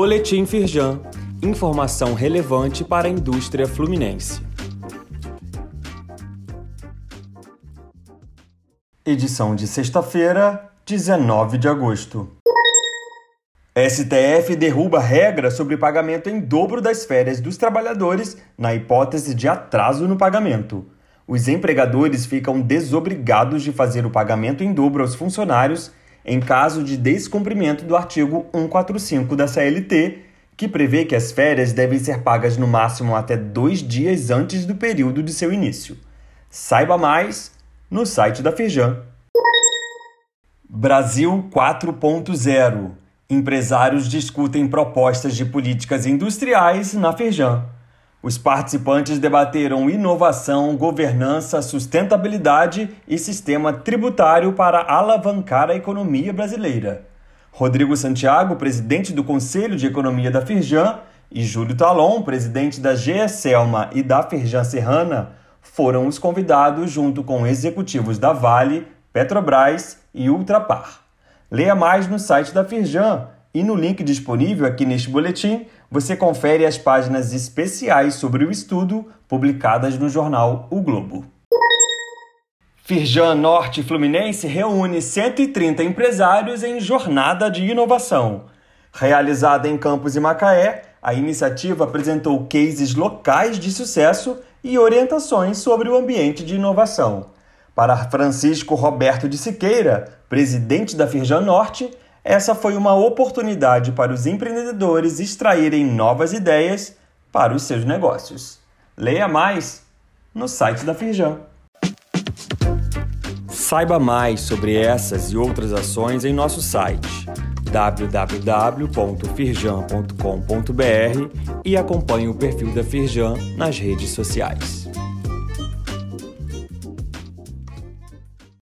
Boletim Firjan. Informação relevante para a indústria fluminense. Edição de sexta-feira, 19 de agosto. STF derruba regra sobre pagamento em dobro das férias dos trabalhadores na hipótese de atraso no pagamento. Os empregadores ficam desobrigados de fazer o pagamento em dobro aos funcionários em caso de descumprimento do artigo 145 da CLT, que prevê que as férias devem ser pagas no máximo até dois dias antes do período de seu início. Saiba mais no site da Firjan. Brasil 4.0 Empresários discutem propostas de políticas industriais na Firjan. Os participantes debateram inovação, governança, sustentabilidade e sistema tributário para alavancar a economia brasileira. Rodrigo Santiago, presidente do Conselho de Economia da Firjan, e Júlio Talon, presidente da GESELMA e da Firjan Serrana, foram os convidados junto com executivos da Vale, Petrobras e Ultrapar. Leia mais no site da Firjan e no link disponível aqui neste boletim, você confere as páginas especiais sobre o estudo publicadas no jornal O Globo. Firjan Norte Fluminense reúne 130 empresários em jornada de inovação. Realizada em Campos e Macaé, a iniciativa apresentou cases locais de sucesso e orientações sobre o ambiente de inovação. Para Francisco Roberto de Siqueira, presidente da Firjan Norte, essa foi uma oportunidade para os empreendedores extraírem novas ideias para os seus negócios. Leia mais no site da Firjan. Saiba mais sobre essas e outras ações em nosso site www.firjan.com.br e acompanhe o perfil da Firjan nas redes sociais.